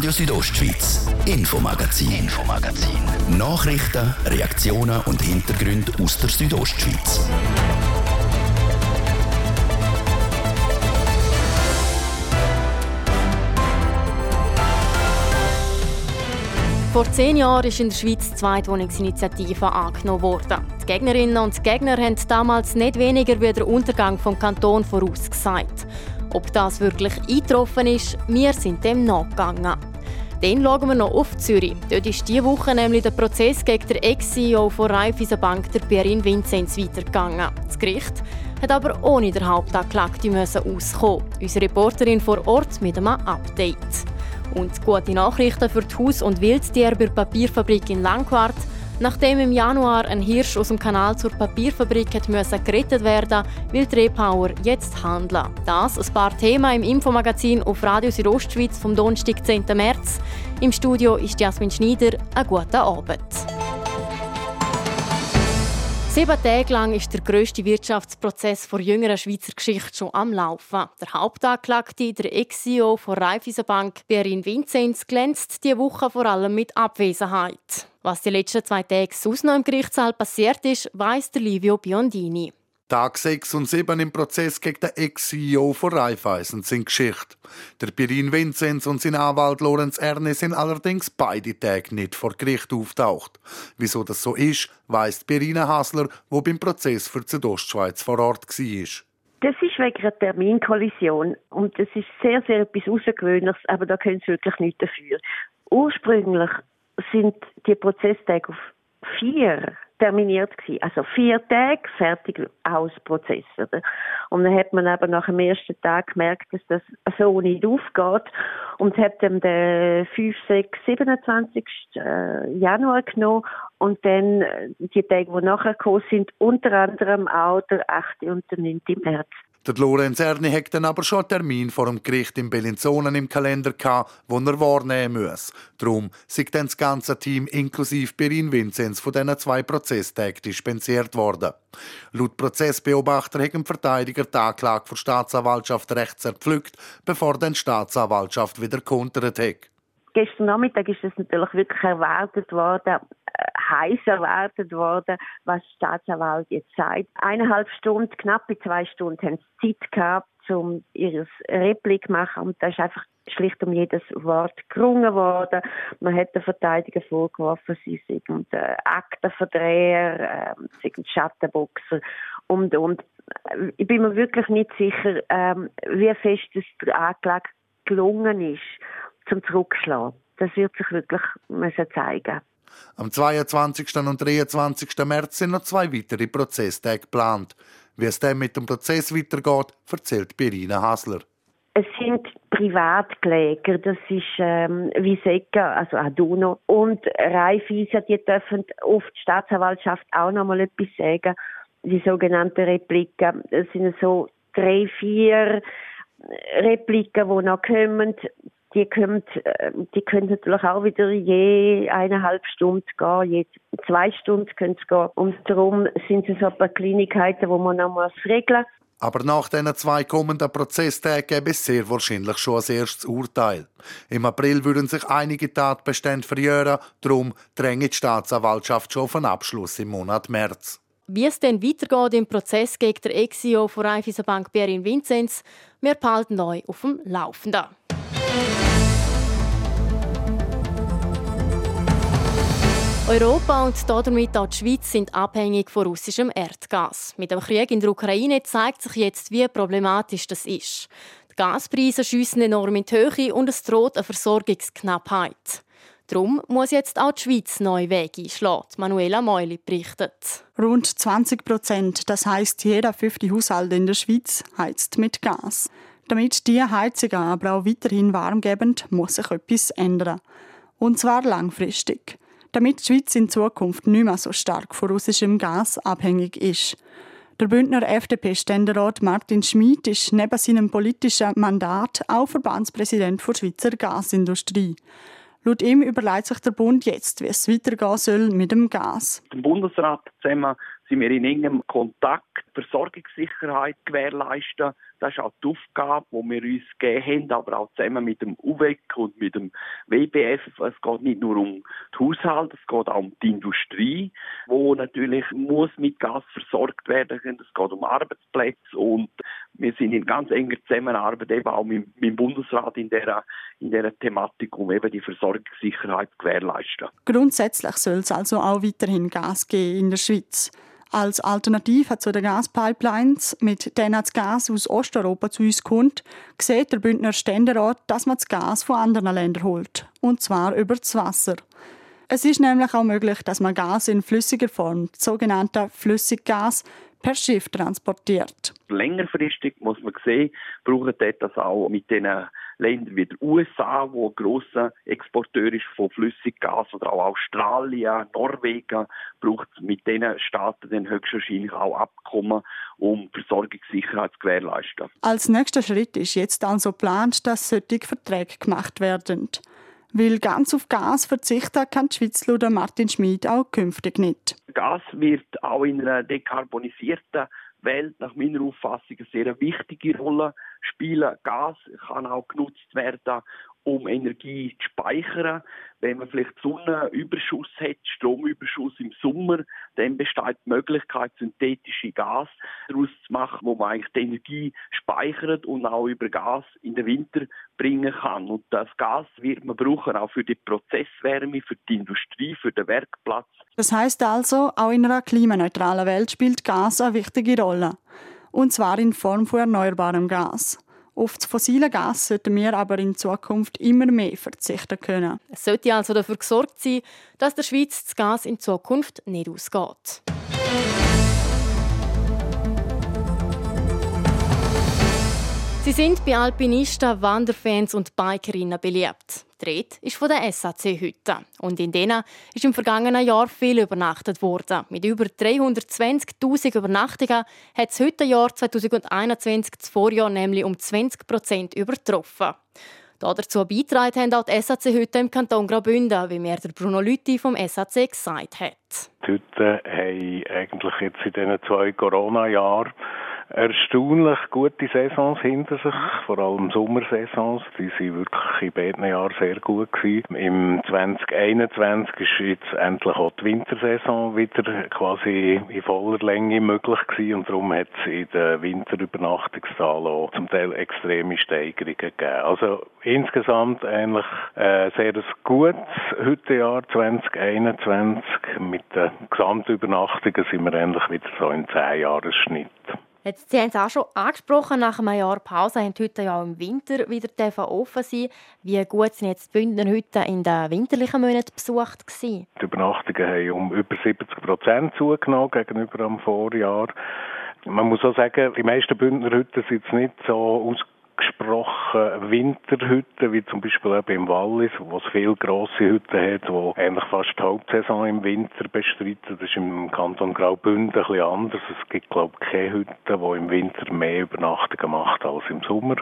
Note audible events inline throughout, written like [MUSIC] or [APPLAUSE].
Radio Südostschweiz, Infomagazin, Infomagazin. Nachrichten, Reaktionen und Hintergründe aus der Südostschweiz. Vor zehn Jahren ist in der Schweiz die Zweitwohnungsinitiative angenommen worden. Die Gegnerinnen und Gegner haben damals nicht weniger wie der Untergang vom Kanton vorausgesagt. Ob das wirklich eingetroffen ist, wir sind dem nachgegangen. Dann schauen wir noch auf Zürich. Dort ist diese Woche nämlich der Prozess gegen den Ex-CEO von Raiffeisenbank, der Pierin Vinzenz, weitergegangen. Das Gericht hat aber ohne den Hauptanklagten auskommen. Unsere Reporterin vor Ort mit einem Update. Und gute Nachrichten für die Haus- und Wildtiere bei der Papierfabrik in Langquart. Nachdem im Januar ein Hirsch aus dem Kanal zur Papierfabrik müssen gerettet werden will die Repower jetzt handeln. Das ein paar Themen im Infomagazin auf Radio Südostschweiz vom Donnerstag, 10. März. Im Studio ist Jasmin Schneider. Einen guten Abend. Sieben Tage lang ist der grösste Wirtschaftsprozess vor jüngerer Schweizer Geschichte schon am Laufen. Der Hauptanklagte, der Ex-CEO von Raiffeisenbank, Berin Vinzenz, glänzt diese Woche vor allem mit Abwesenheit. Was die letzten zwei Tage sonst noch im Gerichtssaal passiert ist, weiss Livio Biondini. Tag 6 und 7 im Prozess gegen den Ex-CEO von Raiffeisen sind Geschichte. Der Pirin Vinzenz und sein Anwalt Lorenz Erne sind allerdings beide Tage nicht vor Gericht auftaucht. Wieso das so ist, weiss Pirina Hasler, wo beim Prozess für die Südostschweiz vor Ort war. Das ist wegen einer Terminkollision und das ist sehr, sehr etwas Außergewöhnliches, aber da können sie wirklich nichts dafür. Ursprünglich sind die Prozesstage auf vier terminiert gewesen. Also vier Tage fertig aus Prozess. Oder? Und dann hat man aber nach dem ersten Tag gemerkt, dass das so nicht aufgeht und hat dann den 5, 6, 27. Januar genommen und dann äh, die Tage, die nachher gekommen sind, unter anderem auch der 8. und der 9. März. Der Lorenz Erni hat dann aber schon einen Termin vor dem Gericht in Bellinzonen im Kalender gehabt, wo er wahrnehmen muss. Darum sind dann das ganze Team inklusive Berin Vinzenz von diesen zwei Prozesstagen dispensiert worden. Laut Prozessbeobachter hat ein Verteidiger die Anklage der Staatsanwaltschaft rechts erpflückt, bevor dann die Staatsanwaltschaft wieder kontert hat. Gestern Nachmittag ist es natürlich wirklich erwartet worden, heiß erwartet worden, was Staatsanwalt jetzt sagt. Eineinhalb Stunden, knappe zwei Stunden haben sie Zeit gehabt, um ihr Replik zu machen. Und da ist einfach schlicht um jedes Wort gerungen worden. Man hat den Verteidiger vorgeworfen, sie sind äh, Aktenverdreher, äh, sind Schattenboxer und, und. Ich bin mir wirklich nicht sicher, ähm, wie fest es der Anklage gelungen ist, zum Zurückschlagen. Das wird sich wirklich müssen zeigen am 22. und 23. März sind noch zwei weitere Prozesstage geplant. Wie es dann mit dem Prozess weitergeht, erzählt Birina Hasler. Es sind Privatkläger, das ist ähm, Viseka, also Aduno und Raiffeisen, die dürfen auf die Staatsanwaltschaft auch noch mal etwas sagen. Die sogenannten Repliken, das sind so drei, vier Repliken, die noch kommen die können, äh, die können natürlich auch wieder je eineinhalb Stunden gehen, je zwei Stunden können sie gehen. Und darum sind es so ein paar Kleinigkeiten, die man noch muss regeln aber nach diesen zwei kommenden Prozesstagen gäbe es sehr wahrscheinlich schon ein erstes Urteil. Im April würden sich einige Tatbestände verjähren, darum drängt die Staatsanwaltschaft schon auf einen Abschluss im Monat März. Wie es dann weitergeht im Prozess gegen den Ex-CEO von Raiffeisenbank Berin Vinzenz, wir behalten neu auf dem Laufenden. Europa und damit auch die Schweiz sind abhängig von russischem Erdgas. Mit dem Krieg in der Ukraine zeigt sich jetzt, wie problematisch das ist. Die Gaspreise schiessen enorm in die Höhe und es droht eine Versorgungsknappheit. Darum muss jetzt auch die Schweiz neue Wege einschlagen. Manuela Meuli berichtet. Rund 20 Prozent, das heisst, jeder fünfte Haushalt in der Schweiz heizt mit Gas. Damit die Heizungen aber auch weiterhin warm geben, muss sich etwas ändern. Und zwar langfristig damit die Schweiz in Zukunft nicht mehr so stark von russischem Gas abhängig ist. Der Bündner FDP-Ständerat Martin Schmid ist neben seinem politischen Mandat auch Verbandspräsident der Schweizer Gasindustrie. Laut ihm überlegt sich der Bund jetzt, wie es weitergehen soll mit dem Gas. Im Bundesrat zusammen sind wir in engem Kontakt Versorgungssicherheit gewährleisten. Das ist auch die Aufgabe, die wir uns gegeben haben, aber auch zusammen mit dem UWEC und mit dem WBF. Es geht nicht nur um die Haushalte, es geht auch um die Industrie, wo natürlich muss mit Gas versorgt werden. Es geht um Arbeitsplätze und wir sind in ganz enger Zusammenarbeit eben auch mit, mit dem Bundesrat in dieser, in dieser Thematik, um eben die Versorgungssicherheit zu gewährleisten. Grundsätzlich soll es also auch weiterhin Gas geben in der Schweiz. Als Alternative zu den Gaspipelines, mit denen das Gas aus Osteuropa zu uns kommt, sieht der Bündner Ständerat, dass man das Gas von anderen Ländern holt. Und zwar über das Wasser. Es ist nämlich auch möglich, dass man Gas in flüssiger Form, das sogenannte Flüssiggas, per Schiff transportiert. Längerfristig muss man sehen, braucht das auch mit den Ländern wie den USA, wo ein grosser Exporteur ist von Flüssiggas, oder auch Australien, Norwegen, braucht mit diesen Staaten dann höchstwahrscheinlich auch Abkommen, um Versorgungssicherheit zu gewährleisten. Als nächster Schritt ist jetzt also geplant, dass solche Verträge gemacht werden. Weil ganz auf Gas verzichten kann die Schweiz laut Martin Schmid auch künftig nicht. Gas wird auch in einer dekarbonisierten Welt nach meiner Auffassung eine sehr wichtige Rolle spielen. Gas kann auch genutzt werden, um Energie zu speichern. Wenn man vielleicht Sonnenüberschuss hat, Stromüberschuss im Sommer, dann besteht die Möglichkeit, synthetische Gas daraus zu machen, wo man eigentlich die Energie speichert und auch über Gas in den Winter bringen kann. Und das Gas wird man brauchen auch für die Prozesswärme, für die Industrie, für den Werkplatz. Das heißt also, auch in einer klimaneutralen Welt spielt Gas eine wichtige Rolle. Und zwar in Form von erneuerbarem Gas. Auf das fossile Gas sollten wir aber in Zukunft immer mehr verzichten können. Es sollte also dafür gesorgt sein, dass der Schweiz das Gas in Zukunft nicht ausgeht. Sie sind bei Alpinisten, Wanderfans und Bikerinnen beliebt. Dreht ist von der SAC Hütte. Und in denen ist im vergangenen Jahr viel übernachtet worden. Mit über 320.000 Übernachtungen hat das Hüttenjahr 2021 das Vorjahr nämlich um 20 Prozent übertroffen. Dazu beitragen haben auch die SAC-Hütte im Kanton Graubünden, wie mir der Bruno Lütti vom SAC gesagt hat. Die Hütten haben eigentlich jetzt in diesen zwei Corona-Jahren erstaunlich gute Saisons hinter sich, vor allem Sommersaisons. Die sind wirklich in beiden Jahren sehr gut gewesen. Im 2021 ist jetzt endlich auch die Wintersaison wieder quasi in voller Länge möglich gewesen und darum hat es in den Winterübernachtungszahlen auch zum Teil extreme Steigerungen gegeben. Also insgesamt eigentlich äh, sehr ein gutes Hüttenjahr 2021. Mit den Gesamtübernachtungen sind wir endlich wieder so in 10 Jahren Schnitt. Jetzt, Sie haben es auch schon angesprochen, nach einem Jahr Pause haben die Hütten ja auch im Winter wieder offen sein. Wie gut sind jetzt die Bündner Hütten in den winterlichen Monaten besucht gewesen? Die Übernachtungen haben um über 70 Prozent zugenommen gegenüber dem Vorjahr. Man muss auch sagen, die meisten Bündner Hütten sind jetzt nicht so aus gesprochen Winterhütten, wie zum Beispiel eben im Wallis, wo es viele grosse Hütten hat, wo eigentlich fast die Hauptsaison im Winter bestreiten. Das ist im Kanton Graubünden ein bisschen anders. Es gibt, glaube ich, keine Hütte, die im Winter mehr Übernachtungen macht als im Sommer.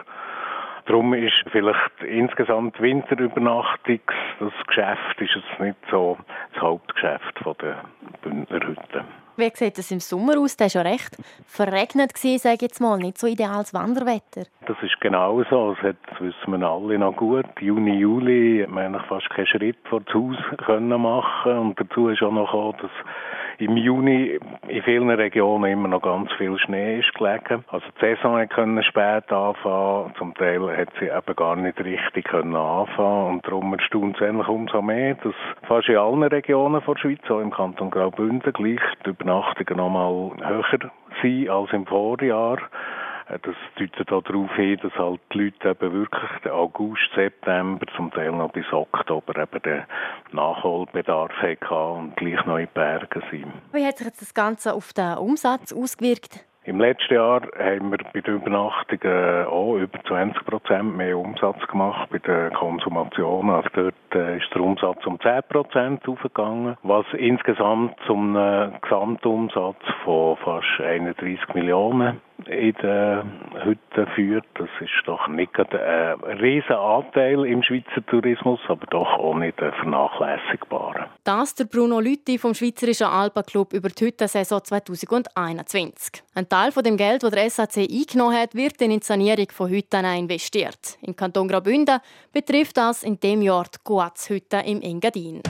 Darum ist vielleicht insgesamt Winterübernachtungs, das Geschäft ist jetzt nicht so das Hauptgeschäft der Bündner Hütten. Wie sieht es im Sommer aus? Der war ja recht verregnet, sage ich jetzt mal. Nicht so ideales Wanderwetter. Das ist genau so. Das, wissen wir alle noch gut. Juni, Juli hat man fast keinen Schritt vor das Haus [LAUGHS] machen Und dazu ist auch noch gekommen, dass im Juni in vielen Regionen immer noch ganz viel Schnee ist gelegen. Also die Saison konnte spät anfangen. Zum Teil hat sie eben gar nicht richtig können anfangen und darum erstaunt es eigentlich umso mehr, dass fast in allen Regionen der Schweiz, auch im Kanton Graubünden, gleich die Übernachtungen noch mal höher sind als im Vorjahr. Das deutet darauf hin, dass halt die Leute eben wirklich den August, September, zum Teil noch bis Oktober eben den Nachholbedarf hatten und gleich noch in Bergen sind. Wie hat sich jetzt das Ganze auf den Umsatz ausgewirkt? Im letzten Jahr haben wir bei den Übernachtungen auch über 20 Prozent mehr Umsatz gemacht. Bei der Konsumation, also dort äh, ist der Umsatz um 10 Prozent aufgegangen, was insgesamt zum Gesamtumsatz von fast 31 Millionen in den Hütten führt. Das ist doch nicht ein riesiger Anteil im Schweizer Tourismus, aber doch auch nicht ein vernachlässigbarer. Das der Bruno Lütti vom Schweizerischen Alpenclub über die Hüttensaison 2021. Ein Teil von dem Geld, das der SAC eingenommen hat, wird in die Sanierung von Hütten investiert. Im Kanton Graubünden betrifft das in dem Jahr die Guaz-Hütte im Engadin.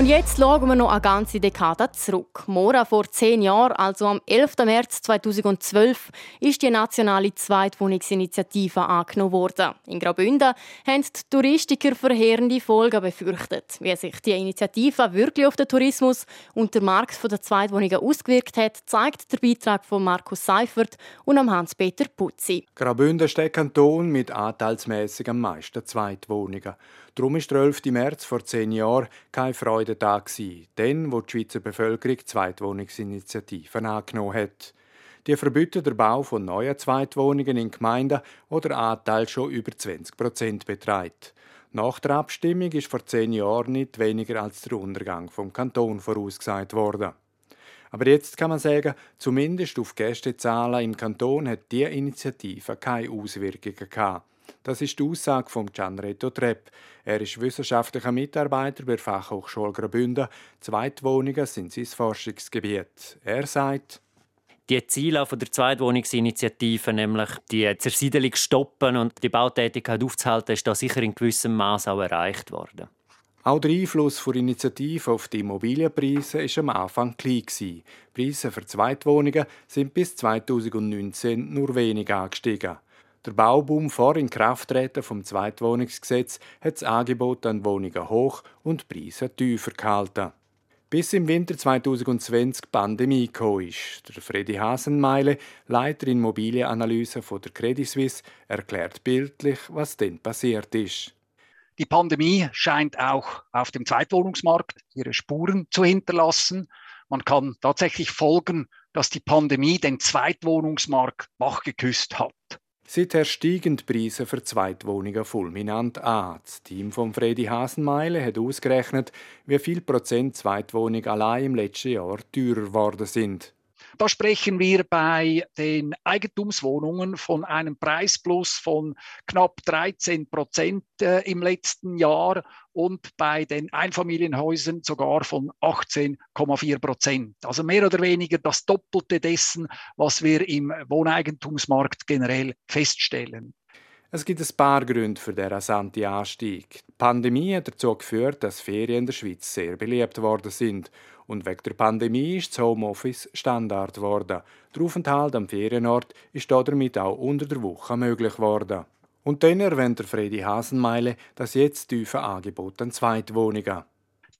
Und jetzt schauen wir noch eine ganze Dekade zurück. Mora vor zehn Jahren, also am 11. März 2012, ist die nationale Zweitwohnungsinitiative angenommen worden. In Graubünden haben die Touristiker verheerende Folgen befürchtet. Wie sich die Initiative wirklich auf den Tourismus und den Markt der Zweitwohnungen ausgewirkt hat, zeigt der Beitrag von Markus Seifert und Hans-Peter Putzi. Graubünden ist der Kanton mit anteilsmäßig am meisten Zweitwohnungen. Darum war der 11. März vor zehn Jahren kein Freudentag, dann, wo die Schweizer Bevölkerung Zweitwohnungsinitiativen angenommen hat. Die verbieten den Bau von neuen Zweitwohnungen in Gemeinden, wo der Anteil schon über 20 Prozent beträgt. Nach der Abstimmung ist vor zehn Jahren nicht weniger als der Untergang vom Kanton vorausgesagt worden. Aber jetzt kann man sagen, zumindest auf Gästezahlen im Kanton hat diese Initiative keine Auswirkungen gehabt. Das ist die Aussage von Gianretto Trepp. Er ist wissenschaftlicher Mitarbeiter bei der Fachhochschule Graubünden. Zweitwohnungen sind sein Forschungsgebiet. Er sagt, die Ziele der Zweitwohnungsinitiative, nämlich die Zersiedelung stoppen und die Bautätigkeit aufzuhalten, ist da sicher in gewissem Maß auch erreicht worden. Auch der Einfluss der Initiative auf die Immobilienpreise war am Anfang klein. Die Preise für Zweitwohnungen sind bis 2019 nur wenig angestiegen. Der Bauboom vor Inkrafttreten vom Zweitwohnungsgesetz hat das Angebot an Wohnungen hoch und Preise tiefer gehalten. Bis im Winter 2020 die Pandemie gekommen. Der Freddy Hasenmeile, Leiter Immobilienanalyse von der Credit Suisse, erklärt bildlich, was denn passiert ist. Die Pandemie scheint auch auf dem Zweitwohnungsmarkt ihre Spuren zu hinterlassen. Man kann tatsächlich folgen, dass die Pandemie den Zweitwohnungsmarkt wachgeküsst hat. Seither steigen Preise für Zweitwohnungen fulminant an. Das Team von Freddy Hasenmeile hat ausgerechnet, wie viel Prozent Zweitwohnungen allein im letzten Jahr teurer geworden sind. Da sprechen wir bei den Eigentumswohnungen von einem Preisplus von knapp 13 Prozent äh, im letzten Jahr und bei den Einfamilienhäusern sogar von 18,4 Prozent. Also mehr oder weniger das Doppelte dessen, was wir im Wohneigentumsmarkt generell feststellen. Es gibt ein paar Gründe für den rasanten Anstieg. Die Pandemie hat dazu geführt, dass Ferien in der Schweiz sehr beliebt worden sind und wegen der Pandemie ist das Homeoffice Standard geworden. Der Aufenthalt am Ferienort ist damit auch unter der Woche möglich geworden. Und dann erwähnt der Freddy Hasenmeile das jetzt tiefe Angebot an Zweitwohnungen.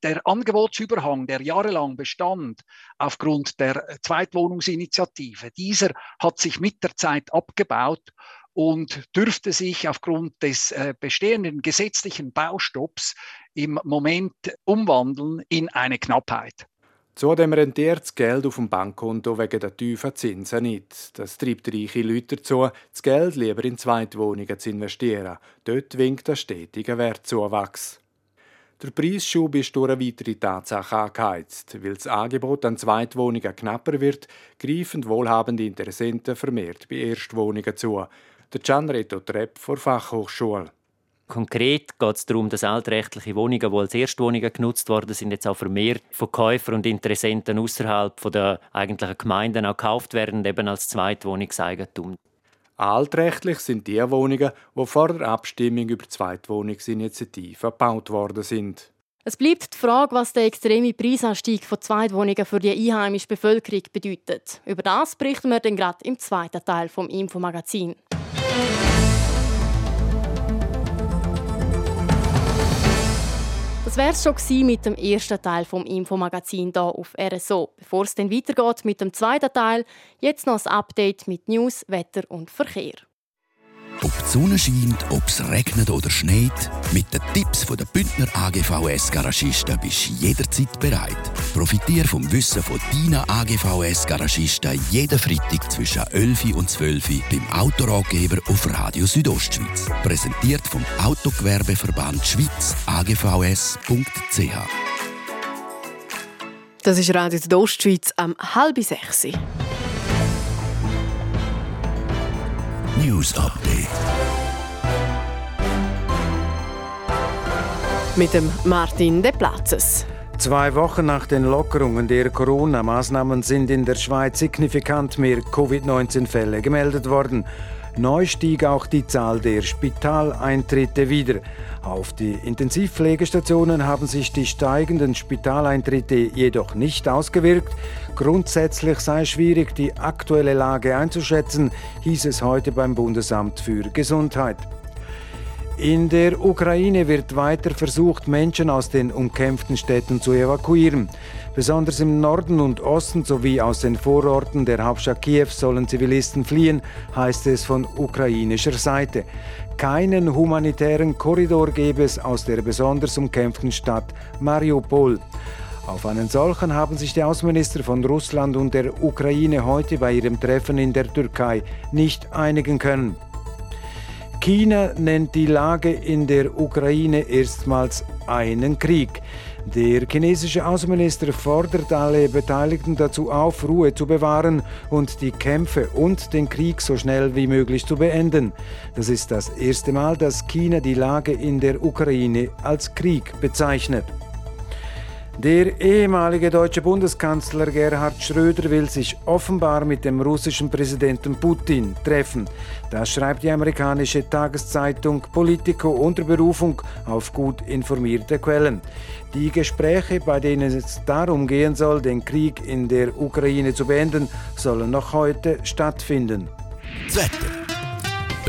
Der Angebotsüberhang, der jahrelang bestand aufgrund der Zweitwohnungsinitiative, dieser hat sich mit der Zeit abgebaut und dürfte sich aufgrund des äh, bestehenden gesetzlichen Baustopps im Moment umwandeln in eine Knappheit. Zudem rentiert das Geld auf dem Bankkonto wegen der tiefen Zinsen nicht. Das treibt reiche Leute dazu, das Geld lieber in Zweitwohnungen zu investieren. Dort winkt der stetige Wertzuwachs. Der Preisschub ist durch eine weitere Tatsache angeheizt. Weil das Angebot an Zweitwohnungen knapper wird, greifen wohlhabende Interessenten vermehrt bei Erstwohnungen zu. Der Gianretto Trepp vor Fachhochschule. Konkret geht es darum, dass altrechtliche Wohnungen, die als Erstwohnungen genutzt worden sind, jetzt auch vermehrt von Käufern und Interessenten außerhalb der eigentlichen Gemeinden auch gekauft werden, eben als Zweitwohnungseigentum. Altrechtlich sind die Wohnungen, die vor der Abstimmung über die Zweitwohnungsinitiative gebaut worden sind. Es bleibt die Frage, was der extreme Preisanstieg von Zweitwohnungen für die einheimische Bevölkerung bedeutet. Über das berichten wir dann gerade im zweiten Teil vom Infomagazin. Das wäre es schon mit dem ersten Teil vom Infomagazin hier auf RSO. Bevor es dann weitergeht mit dem zweiten Teil, jetzt noch ein Update mit News, Wetter und Verkehr. Ob die Sonne scheint, ob es regnet oder schneit, mit den Tipps der Bündner AGVS Garagisten bist du jederzeit bereit. Profitiere vom Wissen von deinen AGVS Garagisten jeden Freitag zwischen 11 und 12 beim Autoratgeber auf Radio Südostschweiz. Präsentiert vom Autogewerbeverband Schweiz agvs.ch. Das ist Radio der Ostschweiz am halb sechs. News Update. Mit dem Martin De Platzes. Zwei Wochen nach den Lockerungen der Corona-Maßnahmen sind in der Schweiz signifikant mehr Covid-19-Fälle gemeldet worden. Neu stieg auch die Zahl der Spitaleintritte wieder. Auf die Intensivpflegestationen haben sich die steigenden Spitaleintritte jedoch nicht ausgewirkt. Grundsätzlich sei schwierig, die aktuelle Lage einzuschätzen, hieß es heute beim Bundesamt für Gesundheit. In der Ukraine wird weiter versucht, Menschen aus den umkämpften Städten zu evakuieren. Besonders im Norden und Osten sowie aus den Vororten der Hauptstadt Kiew sollen Zivilisten fliehen, heißt es von ukrainischer Seite. Keinen humanitären Korridor gäbe es aus der besonders umkämpften Stadt Mariupol. Auf einen solchen haben sich die Außenminister von Russland und der Ukraine heute bei ihrem Treffen in der Türkei nicht einigen können. China nennt die Lage in der Ukraine erstmals einen Krieg. Der chinesische Außenminister fordert alle Beteiligten dazu auf, Ruhe zu bewahren und die Kämpfe und den Krieg so schnell wie möglich zu beenden. Das ist das erste Mal, dass China die Lage in der Ukraine als Krieg bezeichnet. Der ehemalige deutsche Bundeskanzler Gerhard Schröder will sich offenbar mit dem russischen Präsidenten Putin treffen. Das schreibt die amerikanische Tageszeitung Politico unter Berufung auf gut informierte Quellen. Die Gespräche, bei denen es darum gehen soll, den Krieg in der Ukraine zu beenden, sollen noch heute stattfinden. Wetter.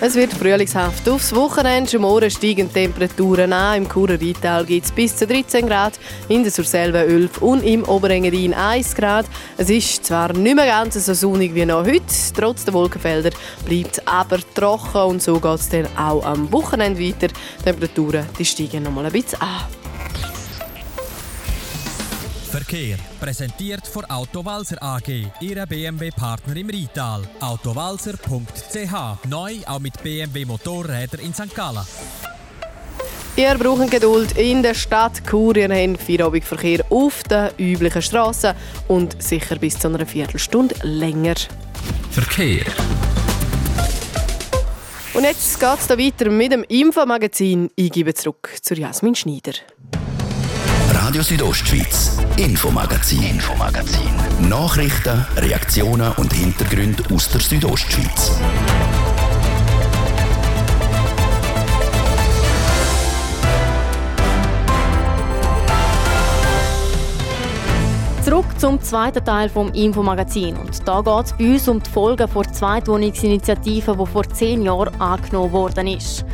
es wird frühlingshaft aufs Wochenende. Morgen steigen Temperaturen an. Im Churer Rheintal gibt es bis zu 13 Grad, in der Surselva 11 und im Oberengadin 1 Grad. Es ist zwar nicht mehr ganz so sonnig wie noch heute, trotz der Wolkenfelder bleibt es aber trocken und so geht es dann auch am Wochenende weiter. Die Temperaturen die steigen noch mal ein bisschen an. Verkehr. Präsentiert von Autowalzer AG, Ihre BMW-Partner im Rital. Autowalzer.ch. Neu auch mit BMW Motorräder in St. Gallen. Ihr braucht Geduld in der Stadt Chur. Ihr habt Feierabendverkehr auf den üblichen Strassen und sicher bis zu einer Viertelstunde länger. Verkehr. Und jetzt geht es weiter mit dem Infomagazin. Ich gebe zurück zu Jasmin Schneider. Radio Südostschweiz, Infomagazin, Infomagazin. Nachrichten, Reaktionen und Hintergründe aus der Südostschweiz. Zurück zum zweiten Teil vom Infomagazin. Und da geht es bei uns um die Folgen der Zweitwohnungsinitiative, die vor zehn Jahren angenommen worden ist.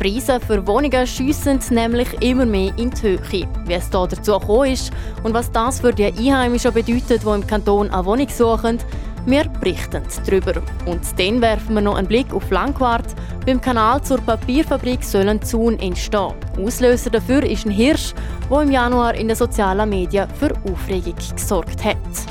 Preise für Wohnungen schiessen nämlich immer mehr in die Höhe. Wie es da dazu gekommen ist und was das für die Einheimischen bedeutet, die im Kanton eine Wohnung suchen, wir berichten darüber. Und dann werfen wir noch einen Blick auf Langquart. Beim Kanal zur Papierfabrik sollen Zun entstehen. Auslöser dafür ist ein Hirsch, der im Januar in den sozialen Medien für Aufregung gesorgt hat.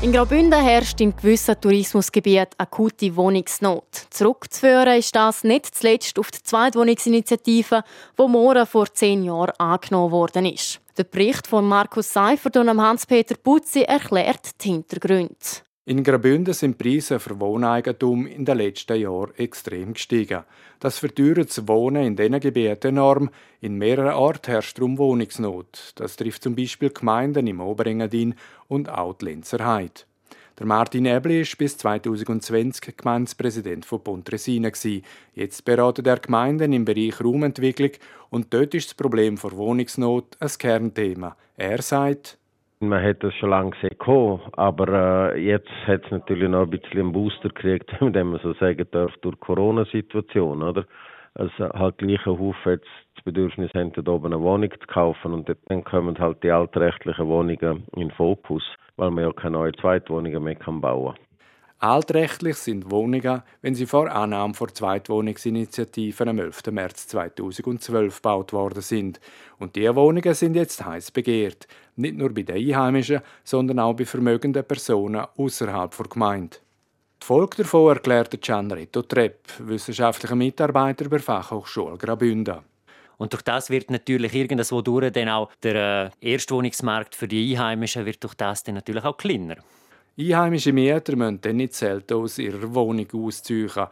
In Graubünden herrscht in gewissen Tourismusgebieten akute Wohnungsnot. Zurückzuführen ist das nicht zuletzt auf die Zweitwohnungsinitiative, die morgen vor zehn Jahren angenommen worden ist. Der Bericht von Markus Seifert und Hans-Peter Putzi erklärt die Hintergründe. In Graubünden sind die Preise für Wohneigentum in den letzten Jahren extrem gestiegen. Das verteuert das Wohnen in diesen Gebieten enorm. In mehreren Orten herrscht darum Wohnungsnot. Das trifft zum Beispiel Gemeinden im Oberengadin und auch die Heide. Der Martin Ebli war bis 2020 Gemeindepräsident von Pontresina. Jetzt beratet er Gemeinden im Bereich Raumentwicklung und dort ist das Problem der Wohnungsnot ein Kernthema. Er sagt, man hat das schon lange gesehen, aber äh, jetzt hat es natürlich noch ein bisschen einen Booster gekriegt, [LAUGHS] wenn man so sagen darf, durch die Corona-Situation, oder? Also halt gleich ein Haufen jetzt das Bedürfnis haben, dort oben eine Wohnung zu kaufen und dann kommen halt die altrechtlichen Wohnungen in den Fokus, weil man ja keine neuen Zweitwohnungen mehr kann bauen kann. Altrechtlich sind Wohnungen, wenn sie vor Annahme vor Zweitwohnungsinitiativen am 11. März 2012 gebaut worden sind. Und diese Wohnungen sind jetzt heiß begehrt. Nicht nur bei den Einheimischen, sondern auch bei vermögenden Personen außerhalb der Gemeinde. Die Folge davon erklärte Gianretto Trepp, wissenschaftlicher Mitarbeiter der Fachhochschule Graubünden. Und durch das wird natürlich irgendwo durch dann auch der äh, Erstwohnungsmarkt für die Einheimischen wird durch das dann natürlich auch kleiner. Einheimische Mieter müssen dann nicht selten aus ihrer Wohnung ausziehen.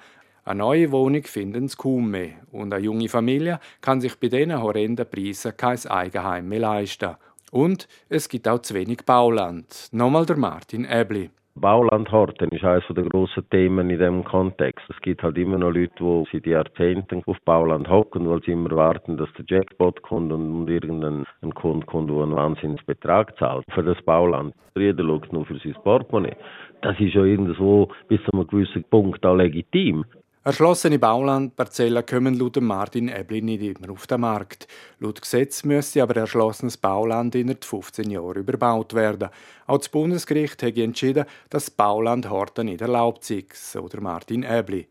Eine neue Wohnung finden sie kaum mehr. Und eine junge Familie kann sich bei diesen horrenden Preisen kein Eigenheim mehr leisten. Und es gibt auch zu wenig Bauland. Nochmal der Martin Ebli. Baulandhorten ist eines der grossen Themen in diesem Kontext. Es gibt halt immer noch Leute, die seit Jahrzehnten auf Bauland hocken, weil sie immer warten, dass der Jackpot kommt und irgendein Kunde kommt, der einen Wahnsinnsbetrag zahlt für das Bauland. Jeder schaut nur für sein Portemonnaie. Das ist ja irgendwo bis zu einem gewissen Punkt auch legitim. Erschlossene Baulandparzellen kommen laut Martin Ebli nicht immer auf den Markt. Laut Gesetz müsste aber erschlossenes Bauland innerhalb 15 Jahren überbaut werden. Auch das Bundesgericht hat entschieden, dass Bauland Horten nicht erlaubt sei, so der Martin Ebli.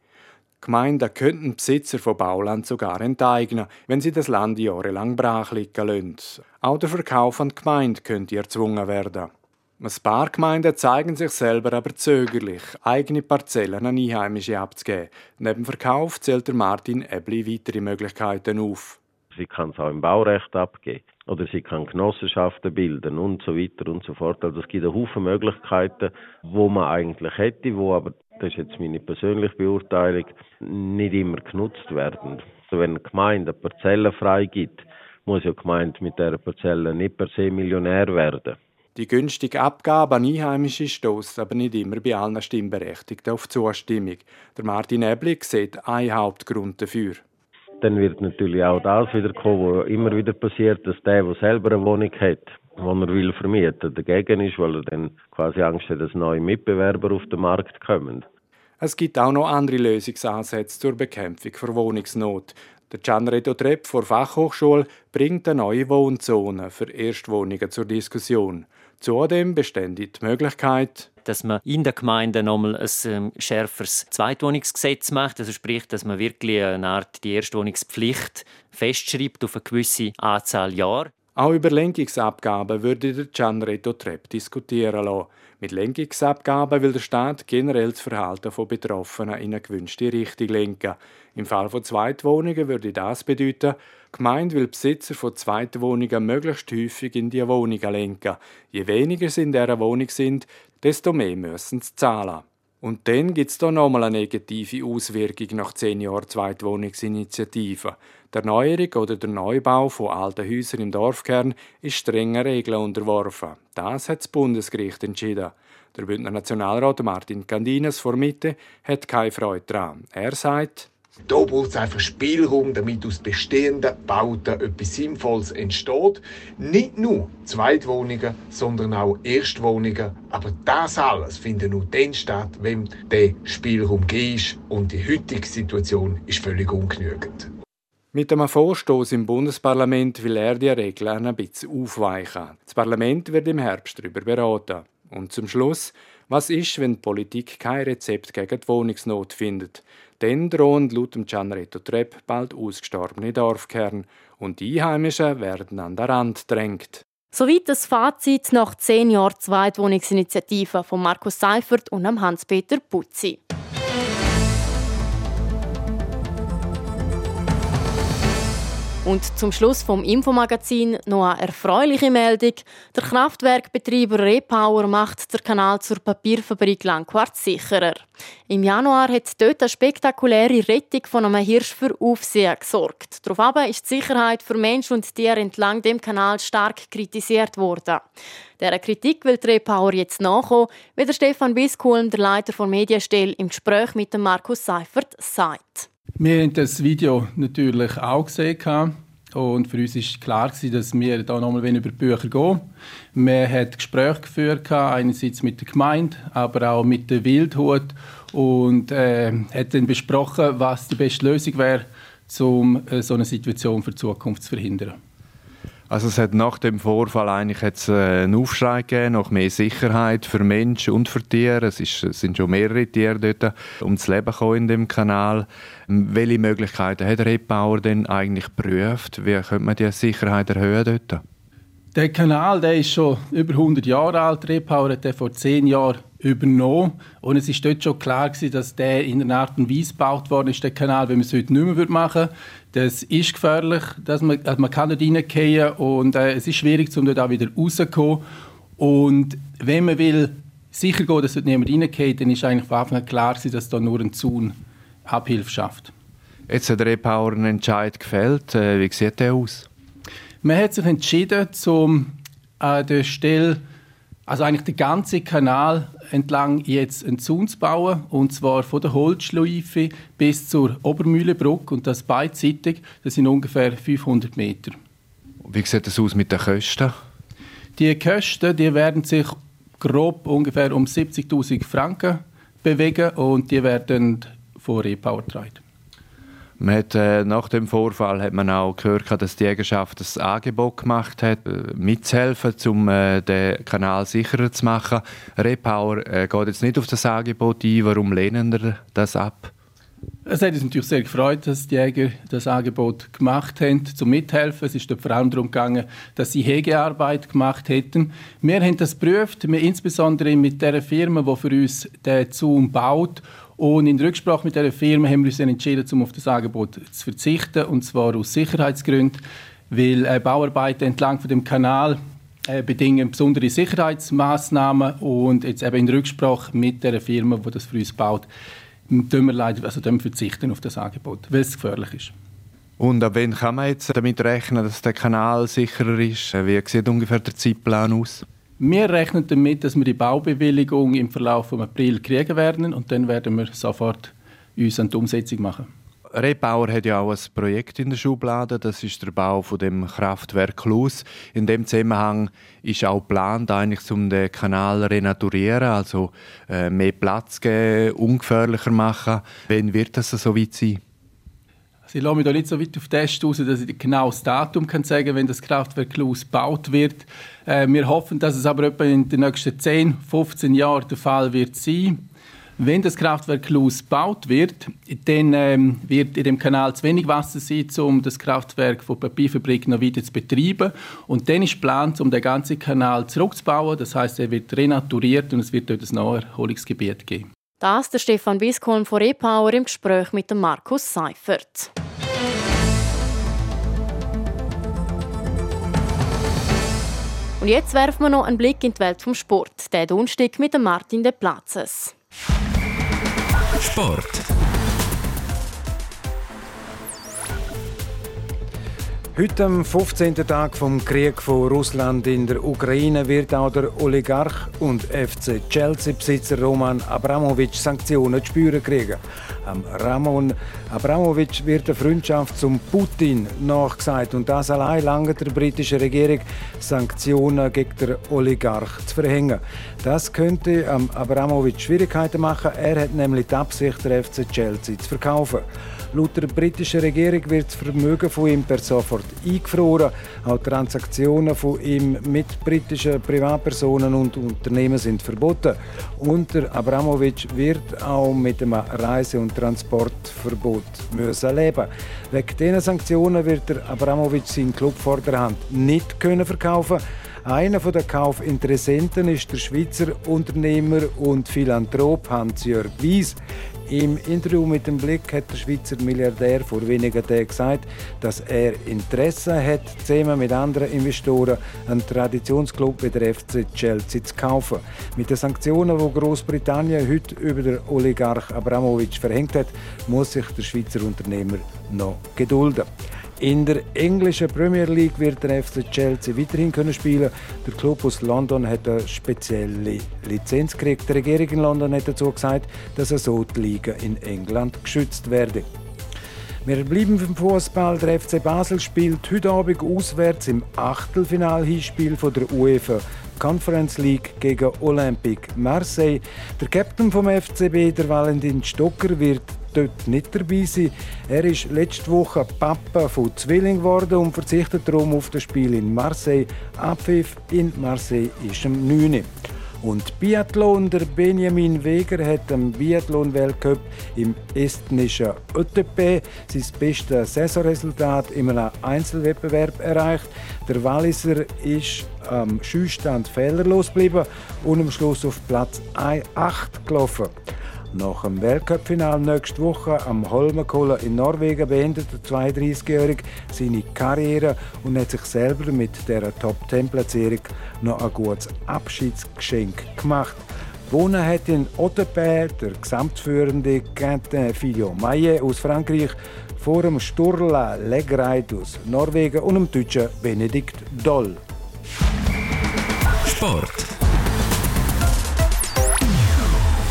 Gemeinden könnten Besitzer von Bauland sogar enteignen, wenn sie das Land jahrelang brach liegen lassen. Auch der Verkauf an die Gemeinde könnte erzwungen werden. Ein paar Gemeinden zeigen sich selber aber zögerlich, eigene Parzellen an Einheimische abzugeben. Neben Verkauf zählt der Martin Ebli weitere Möglichkeiten auf. Sie kann es auch im Baurecht abgeben. Oder sie kann Genossenschaften bilden und so weiter und so fort. Also es gibt einen Haufen Möglichkeiten, wo man eigentlich hätte, wo aber, das ist jetzt meine persönliche Beurteilung, nicht immer genutzt werden. Also wenn eine Gemeinde eine Parzelle freigibt, muss ja die Gemeinde mit dieser Parzelle nicht per se Millionär werden. Die günstige Abgabe an Einheimische stößt aber nicht immer bei allen Stimmberechtigten auf Zustimmung. Der Martin Eblig sieht einen Hauptgrund dafür. Dann wird natürlich auch das wieder kommen, was immer wieder passiert, dass der, der selber eine Wohnung hat, die er will vermieten, dagegen ist, weil er dann quasi Angst hat, dass neue Mitbewerber auf den Markt kommen. Es gibt auch noch andere Lösungsansätze zur Bekämpfung der Wohnungsnot. Der Gianredo Trepp vor Fachhochschule bringt eine neue Wohnzone für Erstwohnungen zur Diskussion. Zudem bestände die Möglichkeit, dass man in der Gemeinde nochmal ein ähm, schärferes Zweitwohnungsgesetz macht. Also sprich, dass man wirklich eine Art die Erstwohnungspflicht festschreibt auf eine gewisse Anzahl Jahre. Auch über Lenkungsabgaben würde der Gianretto Trepp diskutieren lassen. Mit Lenkungsabgaben will der Staat generell das Verhalten von Betroffenen in eine gewünschte Richtung lenken. Im Fall von Zweitwohnungen würde das bedeuten, die Gemeinde will Besitzer von Zweitwohnungen möglichst häufig in die Wohnungen lenken. Je weniger sie in dieser Wohnung sind, desto mehr müssen sie zahlen. Und dann gibt es da nochmal eine negative Auswirkung nach zehn Jahren Zweitwohnungsinitiative. Der Erneuerung oder der Neubau von alten Häusern im Dorfkern ist strengen Regeln unterworfen. Das hat das Bundesgericht entschieden. Der Bündner Nationalrat Martin Candines vor Mitte hat keine Freude daran. Er sagt, da braucht es einfach Spielraum, damit aus bestehenden Bauten etwas Sinnvolles entsteht. Nicht nur Zweitwohnungen, sondern auch Erstwohnungen. Aber das alles findet nur dann statt, wenn der Spielraum ist. Und die heutige Situation ist völlig ungenügend. Mit einem Vorstoß im Bundesparlament will er die Regeln ein bisschen aufweichen. Das Parlament wird im Herbst darüber beraten. Und zum Schluss, was ist, wenn die Politik kein Rezept gegen die Wohnungsnot findet? Dann drohen laut Gianretto Trepp bald ausgestorbene Dorfkern und die Einheimischen werden an den Rand drängt. Soweit das Fazit nach zehn Jahren Zweitwohnungsinitiative von Markus Seifert und Hans-Peter Putzi. Und zum Schluss vom Infomagazin noch eine erfreuliche Meldung. Der Kraftwerkbetreiber Repower macht den Kanal zur Papierfabrik Langquart sicherer. Im Januar hat dort eine spektakuläre Rettung von einem Hirsch für Aufsehen gesorgt. Daraufhin ist die Sicherheit für Mensch und Tier entlang dem Kanal stark kritisiert worden. Dieser Kritik will Repower jetzt nachkommen, wie der Stefan Wiskulm, der Leiter der Medienstelle, im Gespräch mit dem Markus Seifert sagt. Wir haben das Video natürlich auch gesehen. Und für uns war klar, dass wir da nochmal über die Bücher gehen. Wir haben Gespräche geführt, einerseits mit der Gemeinde, aber auch mit der Wildhut und äh, hat dann besprochen, was die beste Lösung wäre, um äh, so eine Situation für die Zukunft zu verhindern. Also es hat nach dem Vorfall eigentlich jetzt äh, einen Aufschrei gegeben, nach mehr Sicherheit für Menschen und für Tiere. Es, ist, es sind schon mehrere Tiere dort ums Leben gekommen in dem Kanal. Welche Möglichkeiten hat Rebbauer denn eigentlich geprüft? Wie könnte man die Sicherheit erhöhen dort? Der Kanal der ist schon über 100 Jahre alt. Rebbauer hat vor 10 Jahren übernommen. Und es ist dort schon klar gewesen, dass der in einer Art und Weise gebaut worden ist, der Kanal, wenn man es heute nicht mehr machen würde. Das ist gefährlich, dass man, also man kann dort reingehen und äh, es ist schwierig, um dort auch wieder rauszukommen. Und wenn man will sicher gehen, dass dort niemand reingeht, dann ist eigentlich von Anfang an klar gewesen, dass da nur ein Zaun Abhilfe schafft. Jetzt hat Repower einen Entscheid gefällt. Äh, wie sieht der aus? Man hat sich entschieden, zum an der Stelle also eigentlich den ganzen Kanal entlang jetzt einen Zaun zu bauen, und zwar von der Holzschleife bis zur Obermühlenbrücke und das beidseitig, das sind ungefähr 500 Meter. Wie sieht das aus mit den Kosten? Die Kosten die werden sich grob ungefähr um 70'000 Franken bewegen und die werden von Repower getragen. Man hat, äh, nach dem Vorfall hat man auch gehört, dass die Jägerschaft das Angebot gemacht hat, äh, mitzuhelfen, um äh, den Kanal sicherer zu machen. Repower äh, geht jetzt nicht auf das Angebot ein. Warum lehnen Sie das ab? Es hat uns natürlich sehr gefreut, dass die Jäger das Angebot gemacht haben, zum Mithelfen. Es ist vor allem darum gegangen, dass sie Hegearbeit gemacht hätten. Wir haben das geprüft, wir insbesondere mit der Firma, die für uns den Zaun baut und in Rücksprache mit dieser Firma haben wir uns entschieden, um auf das Angebot zu verzichten, und zwar aus Sicherheitsgründen, weil äh, Bauarbeiten entlang von dem Kanal äh, bedingen besondere Sicherheitsmaßnahmen und jetzt eben in Rücksprache mit der Firma, die das für uns baut, tun wir leider also verzichten auf das Angebot, weil es gefährlich ist. Und ab wann kann man jetzt damit rechnen, dass der Kanal sicherer ist? Wie sieht ungefähr der Zeitplan aus? Wir rechnen damit, dass wir die Baubewilligung im Verlauf von April kriegen werden und dann werden wir sofort uns an die Umsetzung machen. Rebauer hat ja auch ein Projekt in der Schublade, das ist der Bau von dem Kraftwerk Luz. In dem Zusammenhang ist auch geplant, eigentlich um den Kanal renaturieren, also äh, mehr Platz geben, ungefährlicher machen. Wann wird das so weit sein? Also ich lasse mich da nicht so weit auf Test raus, dass ich genau das Datum kann sagen kann, wenn das Kraftwerk Luz gebaut wird. Äh, wir hoffen, dass es aber etwa in den nächsten 10, 15 Jahren der Fall wird sein. Wenn das Kraftwerk Luz gebaut wird, dann ähm, wird in dem Kanal zu wenig Wasser sein, um das Kraftwerk von Papierfabrik noch weiter zu betreiben. Und dann ist geplant, um den ganzen Kanal zurückzubauen. Das heißt, er wird renaturiert und es wird dort ein Naherholungsgebiet geben. Das der Stefan Wieskolm von Repower im Gespräch mit dem Markus Seifert. Und jetzt werfen wir noch einen Blick in die Welt vom Sport. Der Donnerstag mit Martin de Platzes. Sport. Heute am 15. Tag vom Krieg von Russland in der Ukraine wird auch der Oligarch und FC Chelsea-Besitzer Roman Abramowitsch Sanktionen zu spüren kriegen. Am Ramon Abramowitsch wird eine Freundschaft zum Putin nachgesagt und das allein lange der britischen Regierung Sanktionen gegen den Oligarch zu verhängen. Das könnte am Abramowitsch Schwierigkeiten machen. Er hat nämlich die Absicht, der FC Chelsea zu verkaufen. Laut der britischen Regierung wird das Vermögen von ihm per sofort eingefroren. Auch Transaktionen von ihm mit britischen Privatpersonen und Unternehmen sind verboten. Und der Abramowitsch wird auch mit einem Reise- und Transportverbot müssen leben. Wegen diesen Sanktionen wird der Abramowitsch seinen Club vor der Hand nicht können verkaufen. Einer der Kaufinteressenten ist der Schweizer Unternehmer und Philanthrop Hans-Jörg Wies. Im Interview mit dem Blick hat der Schweizer Milliardär vor wenigen Tagen gesagt, dass er Interesse hat, zusammen mit anderen Investoren einen Traditionsclub wie der FC Chelsea zu kaufen. Mit den Sanktionen, die Großbritannien heute über den Oligarch Abramowitsch verhängt hat, muss sich der Schweizer Unternehmer noch gedulden. In der englischen Premier League wird der FC Chelsea weiterhin können spielen. Der Club aus London hat eine spezielle Lizenz gekriegt. Die Regierung in London hat dazu gesagt, dass er so die Liga in England geschützt werde. Wir bleiben beim Fußball. Der FC Basel spielt heute Abend auswärts im Achtelfinal-Hinspiel der UEFA Conference League gegen Olympique Marseille. Der Captain vom FCB, der Valentin Stocker, wird dort nicht dabei sein. Er ist letzte Woche Papa von Zwilling geworden und verzichtet darum auf das Spiel in Marseille. Abpfiff in Marseille ist am 9. Und Biathlon, der Benjamin Weger hat am Biathlon-Weltcup im estnischen ÖTP sein bestes Saisonresultat in einem Einzelwettbewerb erreicht. Der Walliser ist am Schießstand fehlerlos geblieben und am Schluss auf Platz 8 gelaufen. Nach dem Weltcup-Final nächste Woche am Holmenkollen in Norwegen beendet der 32-Jährige seine Karriere und hat sich selber mit der Top-10-Platzierung noch ein gutes Abschiedsgeschenk gemacht. Gewonnen hat in Otterpä der gesamtführende Quentin Fillon-Maillet aus Frankreich vor dem Sturla Legreit aus Norwegen und dem deutschen Benedikt Doll. Sport.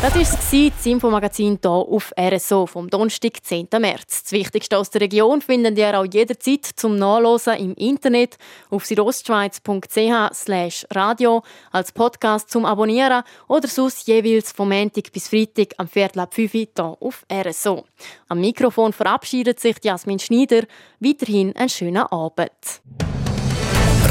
Das war das Infomagazin hier auf RSO vom Donnerstag, 10. März. Das Wichtigste aus der Region finden ihr auch jederzeit zum Nachlesen im Internet auf südostschweiz.ch radio, als Podcast zum Abonnieren oder sonst jeweils vom Montag bis Freitag am Viertel ab 5 Uhr hier auf RSO. Am Mikrofon verabschiedet sich Jasmin Schneider. Weiterhin einen schönen Abend.